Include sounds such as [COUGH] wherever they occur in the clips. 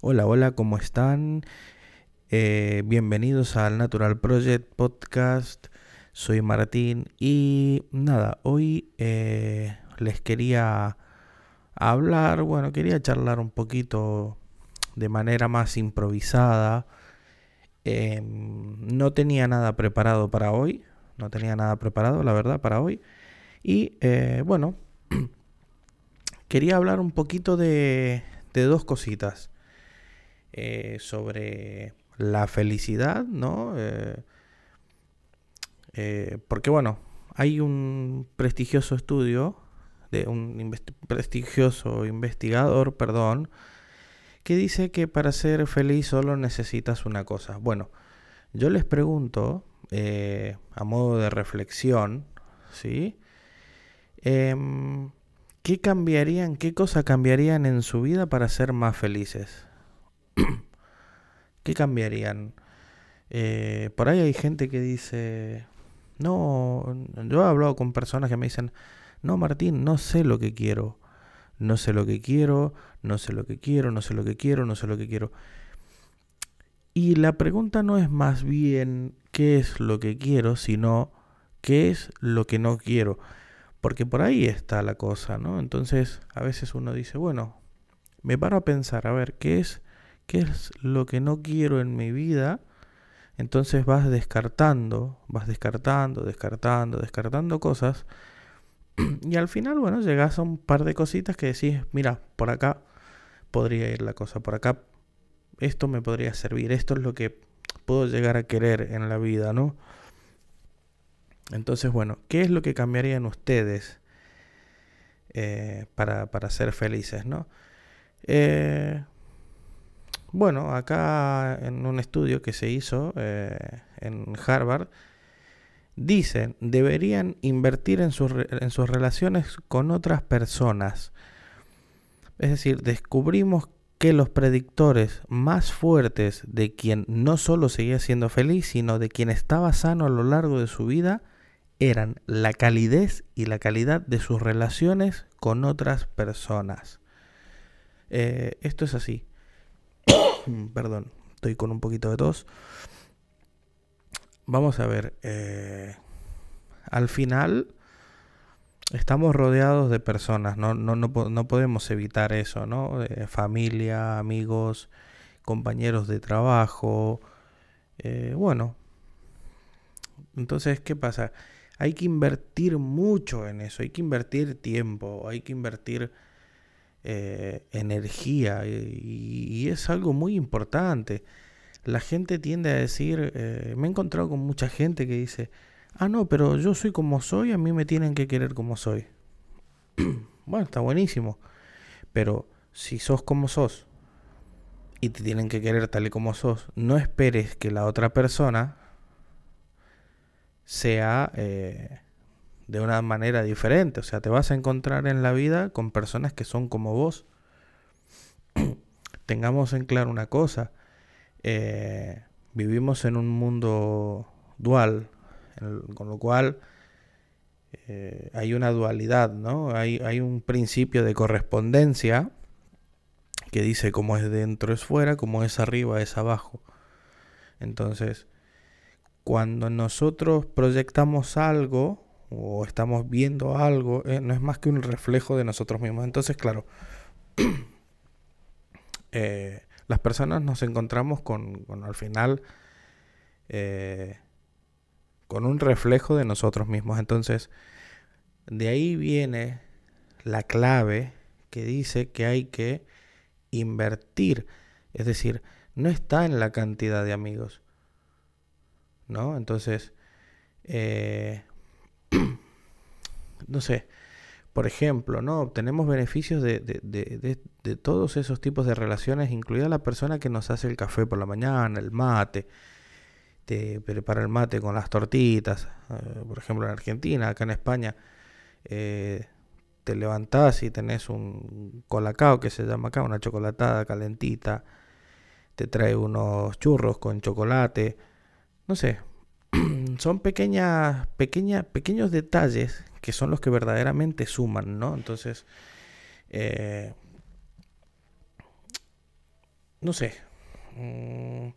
Hola, hola, ¿cómo están? Eh, bienvenidos al Natural Project Podcast. Soy Martín y nada, hoy eh, les quería hablar, bueno, quería charlar un poquito de manera más improvisada. Em, no tenía nada preparado para hoy, no tenía nada preparado, la verdad, para hoy. Y eh, bueno, [CLEARS THROAT] quería hablar un poquito de, de dos cositas. Eh, sobre la felicidad, ¿no? Eh, eh, porque bueno, hay un prestigioso estudio de un prestigioso investigador, perdón, que dice que para ser feliz solo necesitas una cosa. Bueno, yo les pregunto, a modo de reflexión, ¿sí? Em, ¿Qué cambiarían, qué cosa cambiarían en su vida para ser más felices? [CLEARS THROAT] ¿Qué cambiarían? Eh, por ahí hay gente que dice, no, yo he hablado con personas que me dicen, no Martín, no sé lo que quiero, no sé lo que quiero, no sé lo que quiero, no sé lo que quiero, no sé lo que quiero. Y la pregunta no es más bien qué es lo que quiero, sino qué es lo que no quiero. Porque por ahí está la cosa, ¿no? Entonces a veces uno dice, bueno, me paro a pensar, a ver, ¿qué es qué es lo que no quiero en mi vida, entonces vas descartando, vas descartando, descartando, descartando cosas. Y al final, bueno, llegas a un par de cositas que decís, mira, por acá podría ir la cosa, por acá esto me podría servir, esto es lo que puedo llegar a querer en la vida, ¿no? Entonces, bueno, ¿qué es lo que cambiarían ustedes eh, para, para, ser felices, ¿no? Eh, bueno, acá en un estudio que se hizo eh, en Harvard, dicen, deberían invertir en sus, en sus relaciones con otras personas. Es decir, descubrimos que los predictores más fuertes de quien no solo seguía siendo feliz, sino de quien estaba sano a lo largo de su vida, eran la calidez y la calidad de sus relaciones con otras personas. Eh, esto es así. [CLEARS THROAT] Perdón, estoy con un poquito de tos. Vamos a ver. Eh, al final estamos rodeados de personas, no, no, no, no podemos evitar eso, ¿no? familia, amigos, compañeros de trabajo. Eh, bueno, entonces, ¿qué pasa? Hay que invertir mucho en eso, hay que invertir tiempo, hay que invertir eh, energía y, es algo muy importante. La gente tiende a decir, eh, me he encontrado con mucha gente que dice, ah, no, pero yo soy como soy, a mí me tienen que querer como soy. [CLEARS THROAT] bueno, está buenísimo, pero si sos como sos y te tienen que querer tal y como sos, no esperes que la otra persona sea... Eh, de una manera diferente. O sea, te vas a encontrar en la vida con personas que son como vos. [CLEARS THROAT] Tengamos en claro una cosa. Eh, vivimos en un mundo dual, con lo cual eh, hay una dualidad, ¿no? Hay, hay un principio de correspondencia que dice como es dentro es fuera, como es arriba es abajo. Entonces, cuando nosotros proyectamos algo, o estamos viendo algo, eh, no es más que un reflejo de nosotros mismos. Entonces, claro, [CLEARS THROAT] eh, las personas nos encontramos con, al final, eh, con un reflejo de nosotros mismos. Entonces, de ahí viene la clave que dice que hay que invertir. Es decir, no está en la cantidad de amigos. ¿No? Entonces, no sé, por ejemplo, ¿no? Obtenemos beneficios de, de, todos esos tipos de relaciones, incluida la persona que nos hace el café por la mañana, el mate, te prepara el mate con las tortitas, eh, por ejemplo en Argentina, acá en España, eh, te levantás y tenés un colacao que se llama acá, una chocolatada calentita, te trae unos churros con chocolate, no sé, son pequeñas, pequeñas, pequeños detalles que son los que verdaderamente suman, ¿no? Entonces, eh, no sé, mm,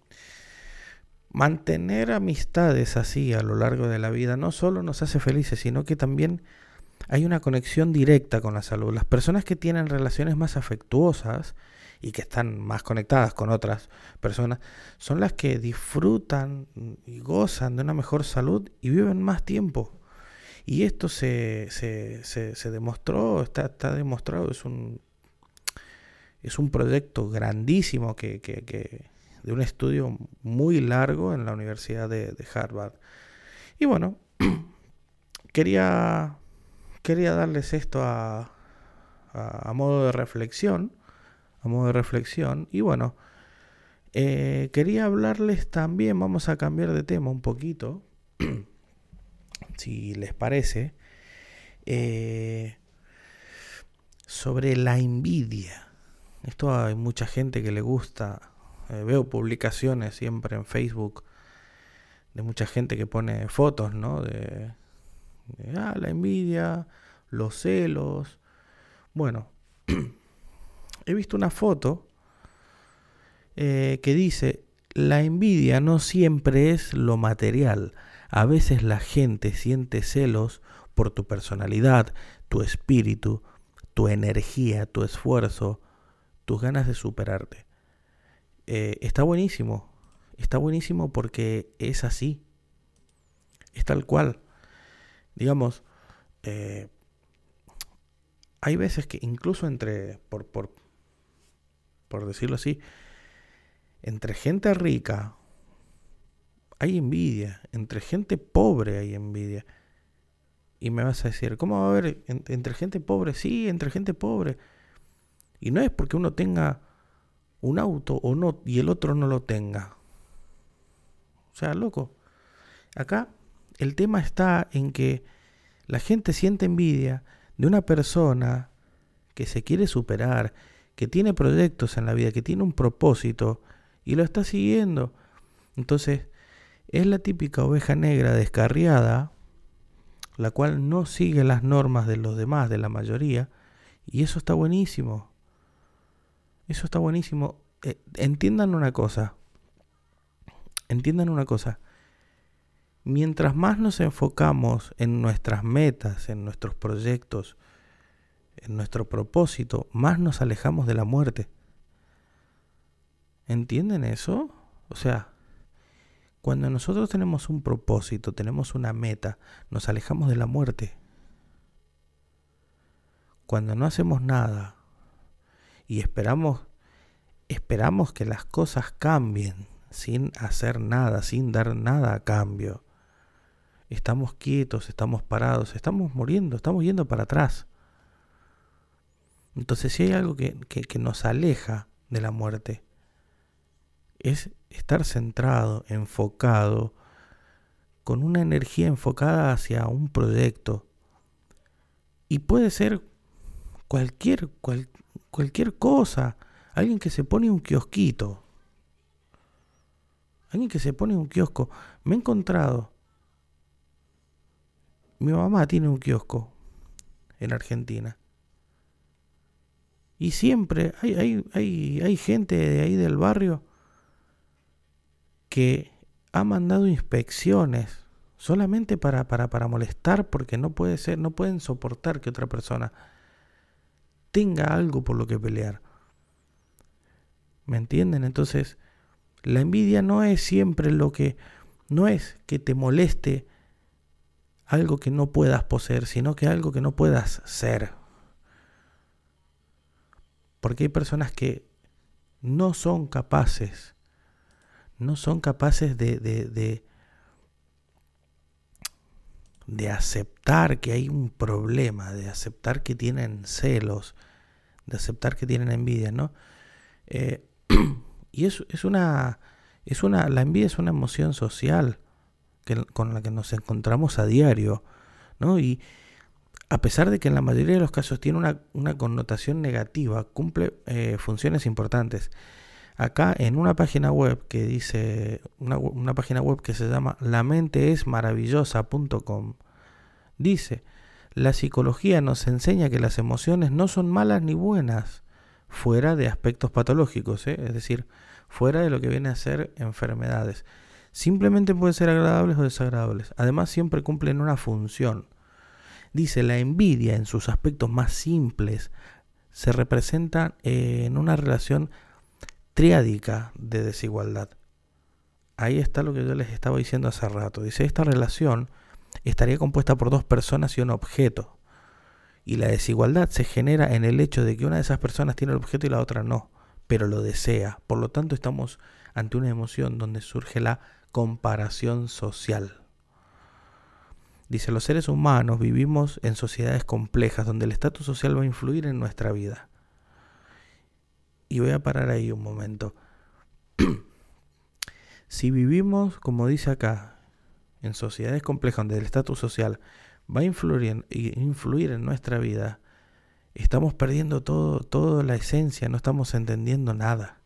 mantener amistades así a lo largo de la vida no solo nos hace felices, sino que también hay una conexión directa con la salud. Las personas que tienen relaciones más afectuosas y que están más conectadas con otras personas son las que disfrutan y gozan de una mejor salud y viven más tiempo. Y esto se, se, se, demostró, está, está demostrado, es un, es un proyecto grandísimo que, que, que, de un estudio muy largo en la Universidad de, Harvard. Y bueno, [CLEARS THROAT] quería, quería darles esto a, a, modo de reflexión, a modo de reflexión. Y bueno, eh, quería hablarles también, vamos a cambiar de tema un poquito, [CLEARS THROAT] si les parece, eh, sobre la envidia. Esto hay mucha gente que le gusta eh, veo publicaciones siempre en Facebook de mucha gente que pone fotos, ¿no? De, ah, la envidia, los celos. Bueno, [CLEARS THROAT] he visto una foto eh, que dice, la envidia no siempre es lo material. A veces la gente siente celos por tu personalidad, tu espíritu, tu energía, tu esfuerzo, tus ganas de superarte. Eh, está buenísimo. Está buenísimo porque es así. Es tal cual. Digamos, eh, hay veces que incluso entre, por, por, por decirlo así, entre gente rica hay envidia, entre gente pobre hay envidia. Y me vas a decir, ¿cómo va a haber entre gente pobre? Sí, entre gente pobre. Y no es porque uno tenga un auto o no y el otro no lo tenga. O sea, loco. Acá el tema está en que la gente siente envidia de una persona que se quiere superar, que tiene proyectos en la vida, que tiene un propósito y lo está siguiendo. Entonces, es la típica oveja negra descarriada, la cual no sigue las normas de los demás, de la mayoría, y eso está buenísimo. Eso está buenísimo. Eh, entiendan una cosa. Entiendan una cosa. Mientras más nos enfocamos en nuestras metas, en nuestros proyectos, en nuestro propósito, más nos alejamos de la muerte. ¿Entienden eso? O sea, cuando nosotros tenemos un propósito, tenemos una meta, nos alejamos de la muerte. Cuando no hacemos nada, y esperamos, esperamos que las cosas cambien sin hacer nada, sin dar nada a cambio. Estamos quietos, estamos parados, estamos muriendo, estamos yendo para atrás. Entonces si hay algo que, que nos aleja de la muerte, es estar centrado, enfocado, con una energía enfocada hacia un proyecto. Y puede ser cualquier, cual, cualquier cosa. Alguien que se pone un kiosquito. Alguien que se pone un kiosco. Me he encontrado. Mi mamá tiene un kiosco en Argentina. Y siempre hay, hay, hay, hay gente de ahí del barrio que ha mandado inspecciones solamente para, para, para molestar porque no puede ser, no pueden soportar que otra persona tenga algo por lo que pelear. ¿Me entienden? Entonces, la envidia no es siempre lo que, no es que te moleste algo que no puedas poseer, sino que algo que no puedas ser. Porque hay personas que no son capaces, no son capaces de, de, de, de aceptar que hay un problema, de aceptar que tienen celos, de aceptar que tienen envidia, ¿no? Eh, [CLEARS THROAT] y es, es, una, es una, la envidia es una emoción social que, con la que nos encontramos a diario, ¿no? Y a pesar de que en la mayoría de los casos tiene una, una connotación negativa, cumple eh, funciones importantes. Acá en una página web que dice, una, una página web que se llama lamenteesmaravillosa.com, dice, la psicología nos enseña que las emociones no son malas ni buenas, fuera de aspectos patológicos, ¿eh? es decir, fuera de lo que viene a ser enfermedades. Simplemente pueden ser agradables o desagradables. Además, siempre cumplen una función. Dice, la envidia en sus aspectos más simples se representa en una relación triádica de desigualdad. Ahí está lo que yo les estaba diciendo hace rato. Dice, esta relación estaría compuesta por dos personas y un objeto. Y la desigualdad se genera en el hecho de que una de esas personas tiene el objeto y la otra no, pero lo desea. Por lo tanto, estamos ante una emoción donde surge la comparación social. Dice, los seres humanos vivimos en sociedades complejas donde el estatus social va a influir en nuestra vida. Y voy a parar ahí un momento. [CLEARS THROAT] si vivimos, como dice acá, en sociedades complejas donde el estatus social va a influir, influir en nuestra vida, estamos perdiendo todo, toda la esencia, no estamos entendiendo nada.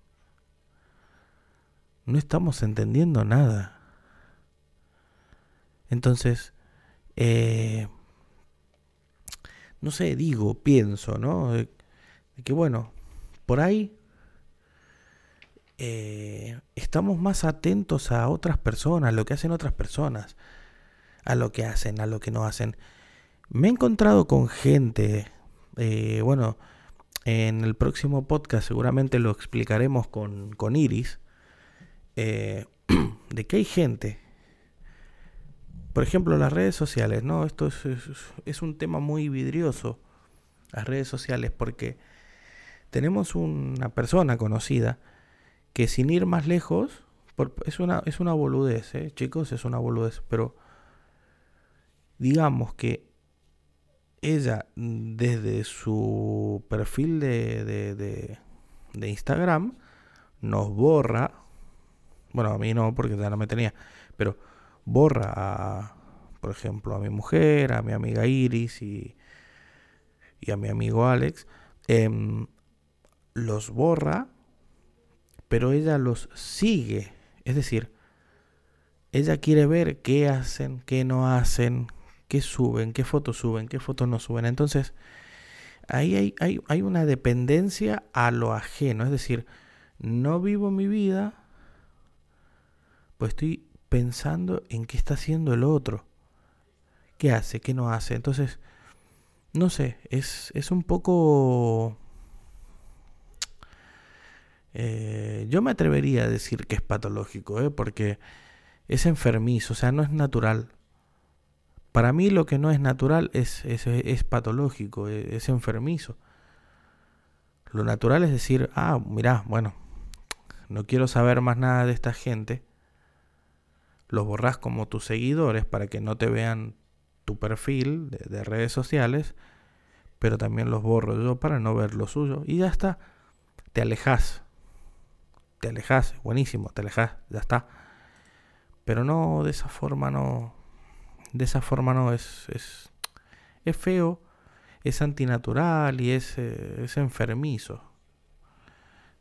No estamos entendiendo nada. Entonces, eh, no sé, digo, pienso, ¿no? Que bueno, por ahí eh, estamos más atentos a otras personas, a lo que hacen otras personas, a lo que hacen, a lo que no hacen. Me he encontrado con gente, eh, bueno, en el próximo podcast seguramente lo explicaremos con, con Iris, eh, [CLEARS THROAT] de que hay gente, por ejemplo, las redes sociales, ¿no? Esto es, es, un tema muy vidrioso, las redes sociales, porque tenemos una persona conocida que sin ir más lejos, es, una, es una boludez, ¿eh? chicos, es una boludez, pero digamos que ella desde su perfil de, de, de, Instagram nos borra, bueno, a mí no, porque ya no me tenía, pero borra a, por ejemplo, a mi mujer, a mi amiga Iris y, y a mi amigo Alex, em, los borra, pero ella los sigue. Es decir, ella quiere ver qué hacen, qué no hacen, qué suben, qué fotos suben, qué fotos no suben. Entonces, ahí hay, hay, hay una dependencia a lo ajeno. Es decir, no vivo mi vida, pues estoy pensando en qué está haciendo el otro. ¿Qué hace? ¿Qué no hace? Entonces, no sé, es, es un poco... Eh, yo me atrevería a decir que es patológico, ¿eh? porque es enfermizo, o sea, no es natural. Para mí lo que no es natural es, es, patológico, es, es, enfermizo. Lo natural es decir, ah, mirá, bueno, no quiero saber más nada de esta gente. Los borras como tus seguidores para que no te vean tu perfil de, de redes sociales, pero también los borro yo para no ver lo suyo. Y ya está, te alejas. Te alejas, buenísimo, te alejas, ya está. Pero no, de esa forma no, de esa forma no, es, es, es feo, es antinatural y es, eh, es enfermizo.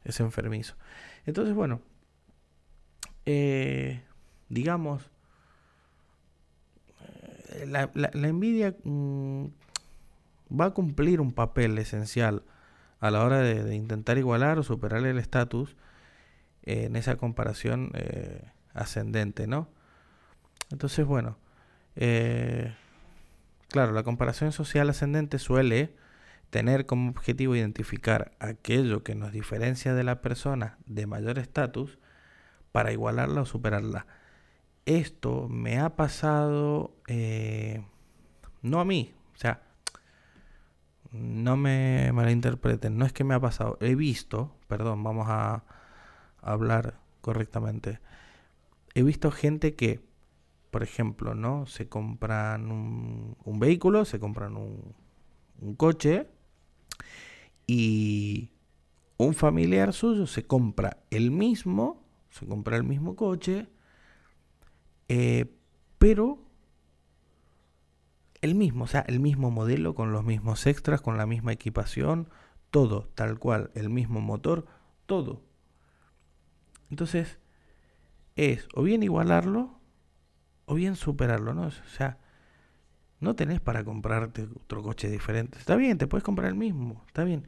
Es enfermizo. Entonces, bueno, eh, digamos, eh, la, la, envidia mm, va a cumplir un papel esencial a la hora de, intentar igualar o superar el estatus en esa comparación ascendente, ¿no? Entonces, bueno, eh, claro, la comparación social ascendente suele tener como objetivo identificar aquello que nos diferencia de la persona de mayor estatus para igualarla o superarla. Esto me ha pasado, eh, no a mí, o sea, no me malinterpreten, no es que me ha pasado, he visto, perdón, vamos a hablar correctamente, he visto gente que por ejemplo, ¿no? Se compran un, vehículo, se compran un, coche y un familiar suyo se compra el mismo, se compra el mismo coche, eh, pero el mismo, o sea, el mismo modelo con los mismos extras, con la misma equipación, todo tal cual, el mismo motor, todo. Entonces, es o bien igualarlo o bien superarlo, ¿no? O sea, no tenés para comprarte otro coche diferente. Está bien, te puedes comprar el mismo, está bien.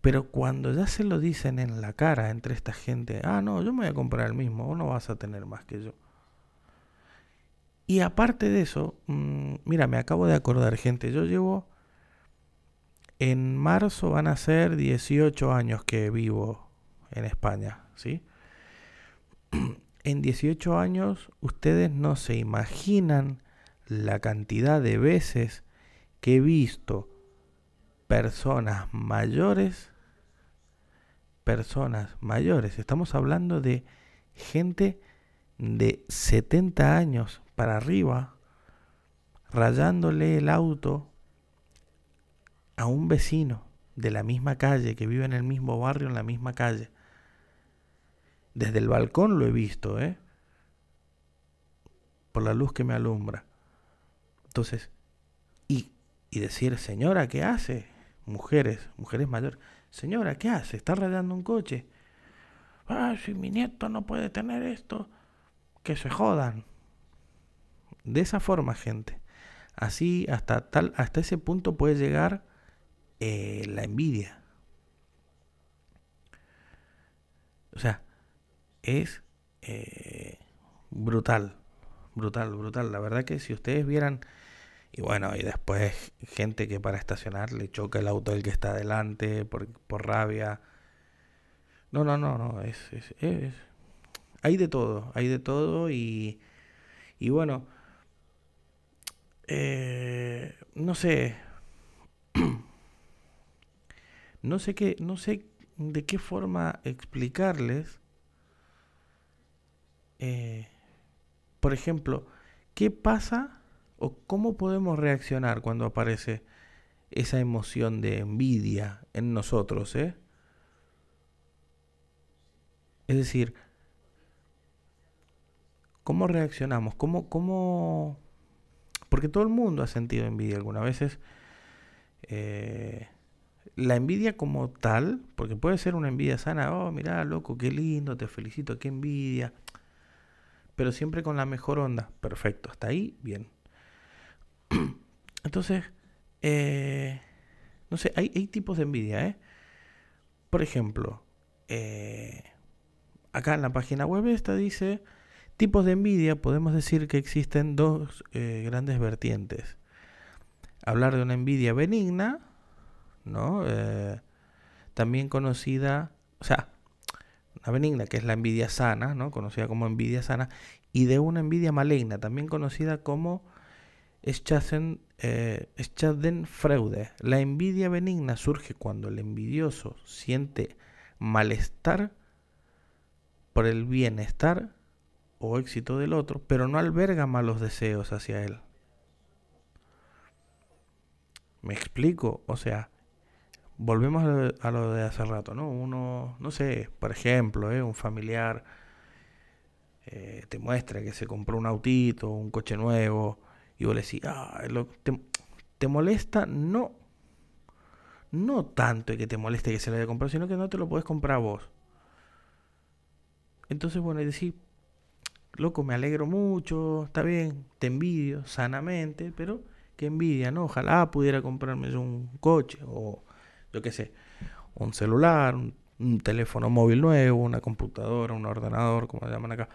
Pero cuando ya se lo dicen en la cara entre esta gente, ah, no, yo me voy a comprar el mismo, vos no vas a tener más que yo. Y aparte de eso, mm, mira, me acabo de acordar, gente, yo llevo, en marzo van a ser 18 años que vivo en España, ¿sí? [CLEARS THROAT] En 18 años ustedes no se imaginan la cantidad de veces que he visto personas mayores, personas mayores, estamos hablando de gente de 70 años para arriba, rayándole el auto a un vecino de la misma calle, que vive en el mismo barrio, en la misma calle. Desde el balcón lo he visto, ¿eh? Por la luz que me alumbra. Entonces, y, y decir, señora, ¿qué hace? Mujeres, mujeres mayores. Señora, ¿qué hace? ¿Está rayando un coche? Ah, si mi nieto no puede tener esto, que se jodan. De esa forma, gente. Así, hasta, tal, hasta ese punto puede llegar eh, la envidia. O sea, es eh, brutal, brutal, brutal. La verdad que si ustedes vieran, y bueno, y después gente que para estacionar le choca el auto del que está adelante por, por rabia. No, no, no, no, es, es, hay de todo, hay de todo y, y bueno, eh, no sé. [CLEARS THROAT] no sé qué, no sé de qué forma explicarles. Eh, por ejemplo, ¿qué pasa o cómo podemos reaccionar cuando aparece esa emoción de envidia en nosotros, eh? Es decir, ¿cómo reaccionamos? ¿Cómo, cómo porque todo el mundo ha sentido envidia algunas veces. Eh, la envidia como tal, porque puede ser una envidia sana, oh, mira, loco, qué lindo, te felicito, qué envidia. Pero siempre con la mejor onda. Perfecto, hasta ahí, bien. [CLEARS THROAT] Entonces, eh, no sé, hay, tipos de envidia, ¿eh? Por ejemplo, eh, acá en la página web esta dice Tipos de envidia, podemos decir que existen dos eh, grandes vertientes. Hablar de una envidia benigna, ¿no? Eh, también conocida, o sea, una benigna que es la envidia sana, ¿no? Conocida como envidia sana, y de una envidia maligna, también conocida como Schaden, eh, Schadenfreude. La envidia benigna surge cuando el envidioso siente malestar por el bienestar o éxito del otro, pero no alberga malos deseos hacia él. ¿Me explico? O sea, volvemos a lo, de hace rato, ¿no? Uno, no sé, por ejemplo, ¿eh? un familiar eh, te muestra que se compró un autito, un coche nuevo, y vos le decís, ah, te, te, molesta, no, no tanto que te moleste que se lo haya comprado, sino que no te lo puedes comprar vos. Entonces, bueno, y decís, loco, me alegro mucho, está bien, te envidio sanamente, pero qué envidia, ¿no? Ojalá pudiera comprarme yo un coche o yo qué sé, un celular, un, teléfono móvil nuevo, una computadora, un ordenador, como llaman acá.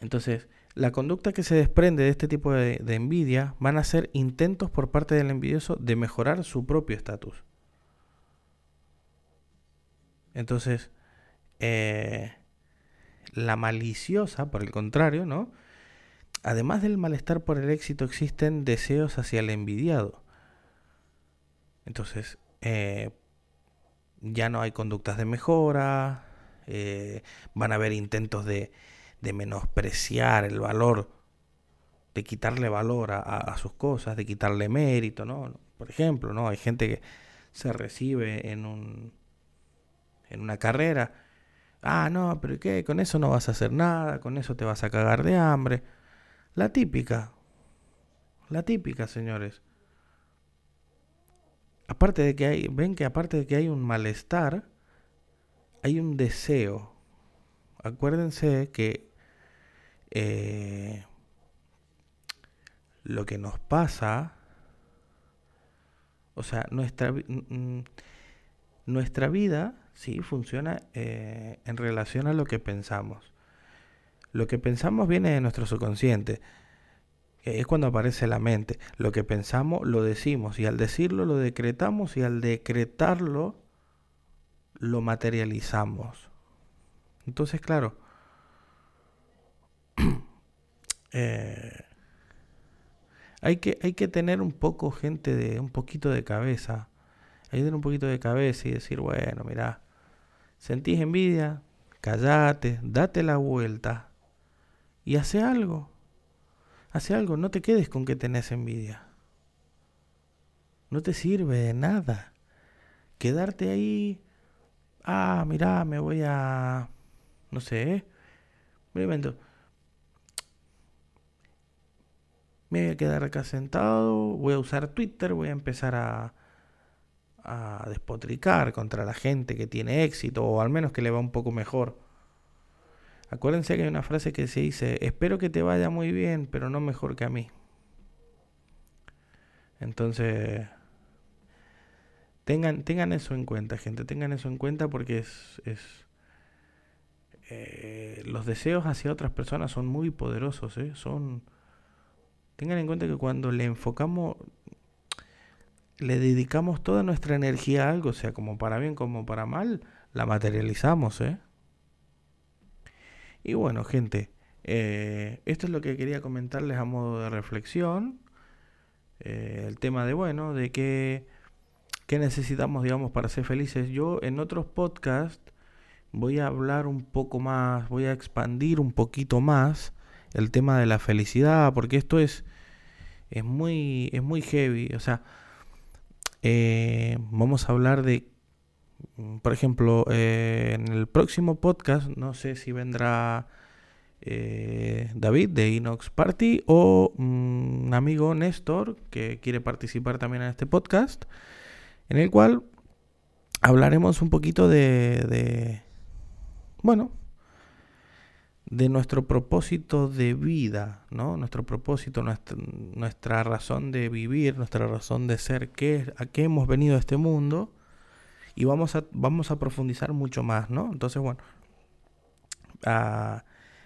Entonces, la conducta que se desprende de este tipo de, de envidia van a ser intentos por parte del envidioso de mejorar su propio estatus. Entonces, eh, la maliciosa, por el contrario, ¿no? Además del malestar por el éxito, existen deseos hacia el envidiado. Entonces, eh, ya no hay conductas de mejora, eh, van a haber intentos de, de, menospreciar el valor, de quitarle valor a, a, sus cosas, de quitarle mérito, ¿no? Por ejemplo, ¿no? Hay gente que se recibe en, un, en una carrera Ah, no, pero ¿qué? Con eso no vas a hacer nada, con eso te vas a cagar de hambre. La típica. La típica, señores. Aparte de que hay, ven que aparte de que hay un malestar, hay un deseo. Acuérdense que eh, lo que nos pasa, o sea, nuestra nuestra vida, sí, funciona eh, en relación a lo que pensamos. Lo que pensamos viene de nuestro subconsciente. Es cuando aparece la mente. Lo que pensamos lo decimos y al decirlo lo decretamos y al decretarlo lo materializamos. Entonces, claro, [CLEARS THROAT] eh, hay, que, hay que tener un poco, gente, de un poquito de cabeza. Hay que tener un poquito de cabeza y decir, bueno, mira, sentís envidia, callate, date la vuelta y hace algo. Hace algo, no te quedes con que tenés envidia. No te sirve de nada. Quedarte ahí, ah, mira, me voy a, no sé, me. Me voy a quedar acá sentado, voy a usar Twitter, voy a empezar a, a despotricar contra la gente que tiene éxito o al menos que le va un poco mejor. Acuérdense que hay una frase que se dice, espero que te vaya muy bien, pero no mejor que a mí. Entonces, tengan, tengan eso en cuenta, gente, tengan eso en cuenta porque es... es eh, los deseos hacia otras personas son muy poderosos, ¿eh? son... Tengan en cuenta que cuando le enfocamos, le dedicamos toda nuestra energía a algo, sea como para bien como para mal, la materializamos, ¿eh? Y bueno, gente, eh, esto es lo que quería comentarles a modo de reflexión. Eh, el tema de, bueno, de qué, qué necesitamos, digamos, para ser felices. Yo en otros podcasts voy a hablar un poco más, voy a expandir un poquito más el tema de la felicidad, porque esto es, es, muy, es muy heavy. O sea, eh, vamos a hablar de Mm, por ejemplo, eh, en el próximo podcast, no sé si vendrá eh, David de Inox Party o mm, un amigo Néstor que quiere participar también en este podcast, en el cual hablaremos un poquito de, de bueno, de nuestro propósito de vida, ¿no? Nuestro propósito, nuestra, nuestra razón de vivir, nuestra razón de ser, qué, a qué hemos venido a este mundo y vamos a, vamos a profundizar mucho más, ¿no? Entonces, bueno, ah,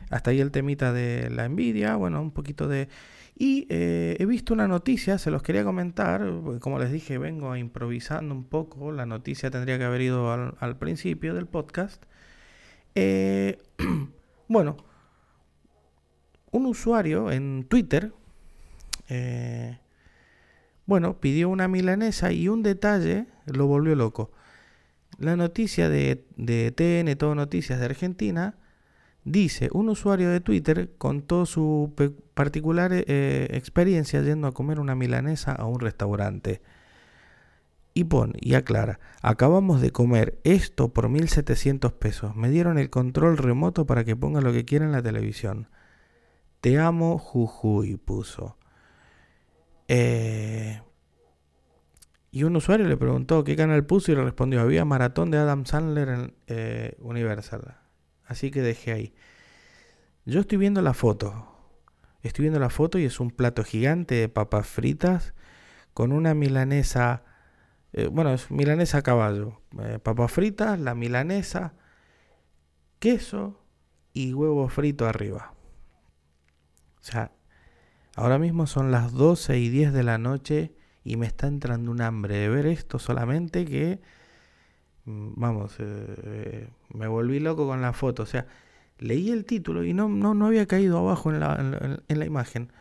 hasta ahí el temita de la envidia, bueno, un poquito de... Y eh, he visto una noticia, se los quería comentar, como les dije, vengo improvisando un poco, la noticia tendría que haber ido al, principio del podcast. Eh, [CLEARS THROAT] bueno, un usuario en Twitter, eh, bueno, pidió una milanesa y un detalle lo volvió loco. La noticia de, de TN, Todo Noticias de Argentina, dice, un usuario de Twitter contó su particular eh, experiencia yendo a comer una milanesa a un restaurante. Y pone, y aclara, acabamos de comer esto por 1.700 pesos. Me dieron el control remoto para que ponga lo que quiera en la televisión. Te amo, Jujuy, puso. Eh, y un usuario le preguntó qué canal puso y le respondió, había maratón de Adam Sandler en eh, Universal. Así que dejé ahí. Yo estoy viendo la foto. Estoy viendo la foto y es un plato gigante de papas fritas con una milanesa. Eh, bueno, es milanesa a caballo. Eh, papas fritas, la milanesa, queso y huevo frito arriba. O sea, ahora mismo son las 12 y 10 de la noche y me está entrando un hambre de ver esto solamente que, mm, vamos, eh, me volví loco con la foto. O sea, leí el título y no, no, no había caído abajo en la, en, la imagen.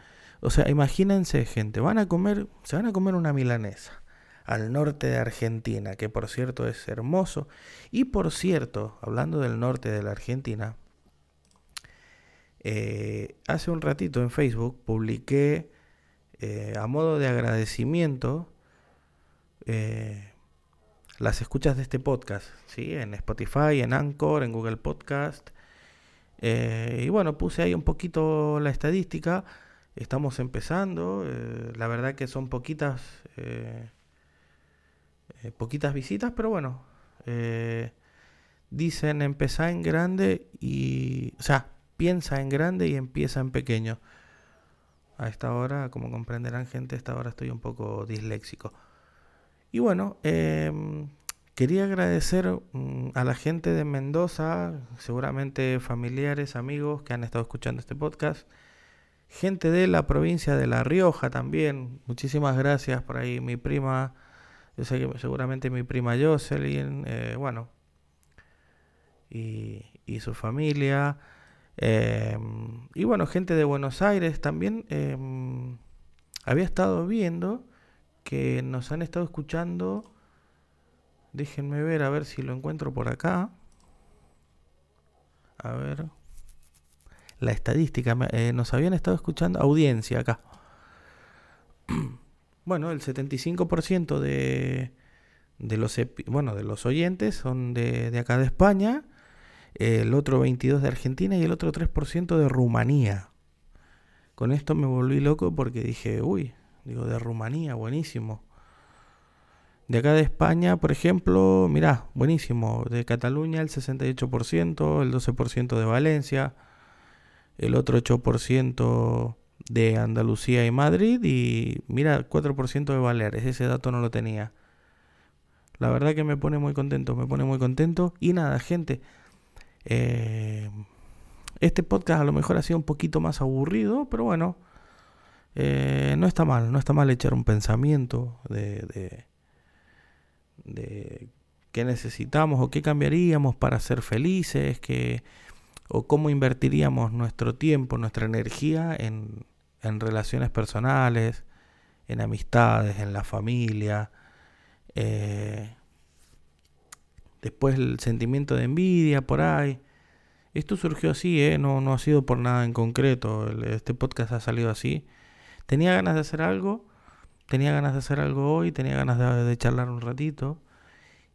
O sea, imagínense, gente, van a comer, se van a comer una milanesa al norte de Argentina, que por cierto es hermoso. Y por cierto, hablando del norte de la Argentina, eh, hace un ratito en Facebook publiqué eh, a modo de agradecimiento eh, las escuchas de este podcast, ¿sí? en Spotify, en Anchor, en Google Podcast. Y bueno, puse ahí un poquito la estadística. Estamos empezando. la verdad que son poquitas, poquitas visitas, pero bueno. dicen empezar en grande y... O sea, piensa en grande y empieza en pequeño. A esta hora, como comprenderán gente, a esta hora estoy un poco disléxico. Y bueno, em, Quería agradecer mm, a la gente de Mendoza, seguramente familiares, amigos que han estado escuchando este podcast. Gente de la provincia de La Rioja también. Muchísimas gracias por ahí. Mi prima, yo sé que seguramente mi prima Jocelyn, eh, bueno, y, y, su familia. Em, y bueno, gente de Buenos Aires también. Em, había estado viendo que nos han estado escuchando Déjenme ver a ver si lo encuentro por acá. A ver. La estadística. Eh, nos habían estado escuchando. Audiencia acá. [CLEARS THROAT] bueno, el 75% de, de, los, bueno, de los oyentes son de, de acá de España. El otro 22% de Argentina y el otro 3% de Rumanía. Con esto me volví loco porque dije, uy, digo, de Rumanía, buenísimo. De acá de España, por ejemplo, mirá, buenísimo. De Cataluña el 68%, el 12% de Valencia, el otro 8% de Andalucía y Madrid y mira, 4% de Baleares. Ese dato no lo tenía. La verdad que me pone muy contento, me pone muy contento. Y nada, gente. Eh, este podcast a lo mejor ha sido un poquito más aburrido, pero bueno, eh, no está mal, no está mal echar un pensamiento de de qué necesitamos o qué cambiaríamos para ser felices, que, o cómo invertiríamos nuestro tiempo, nuestra energía en, en relaciones personales, en amistades, en la familia. Eh, después el sentimiento de envidia por ahí. Esto surgió así, ¿eh? no, no ha sido por nada en concreto. Este podcast ha salido así. Tenía ganas de hacer algo tenía ganas de hacer algo hoy, tenía ganas de, charlar un ratito.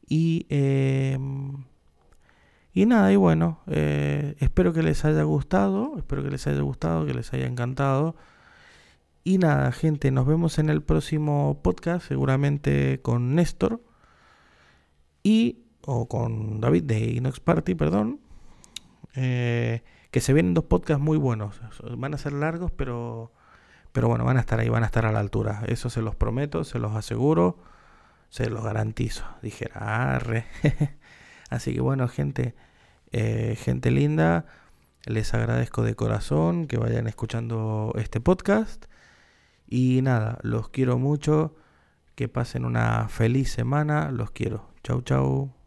Y, em, y nada, y bueno, eh, espero que les haya gustado, espero que les haya gustado, que les haya encantado. Y nada, gente, nos vemos en el próximo podcast, seguramente con Néstor y o con David de Inox Party, perdón. Eh, que se vienen dos podcasts muy buenos. Van a ser largos, pero pero bueno, van a estar ahí, van a estar a la altura. Eso se los prometo, se los aseguro, se los garantizo. Dijera, arre. [LAUGHS] Así que bueno, gente, eh, gente linda, les agradezco de corazón que vayan escuchando este podcast. Y nada, los quiero mucho. Que pasen una feliz semana. Los quiero. Chau, chau.